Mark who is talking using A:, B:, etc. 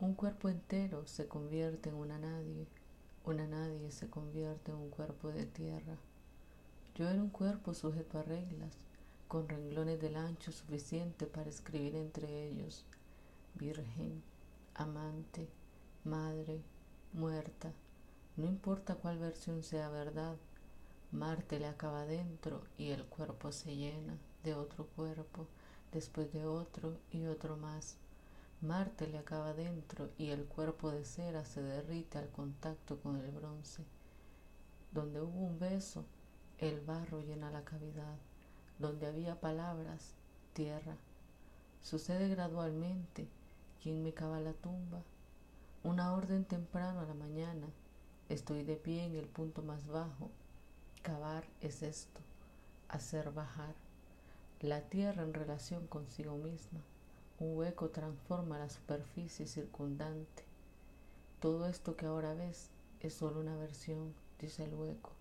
A: Un cuerpo entero se convierte en una nadie, una nadie se convierte en un cuerpo de tierra. Yo era un cuerpo sujeto a reglas, con renglones del ancho suficiente para escribir entre ellos, virgen, amante, madre, muerta, no importa cuál versión sea verdad, Marte le acaba dentro y el cuerpo se llena de otro cuerpo, después de otro y otro más. Marte le acaba dentro y el cuerpo de cera se derrite al contacto con el bronce. Donde hubo un beso, el barro llena la cavidad. Donde había palabras, tierra. Sucede gradualmente. ¿Quién me cava la tumba? Una orden temprano a la mañana. Estoy de pie en el punto más bajo. Cavar es esto, hacer bajar la tierra en relación consigo misma. Un hueco transforma la superficie circundante. Todo esto que ahora ves es solo una versión, dice el hueco.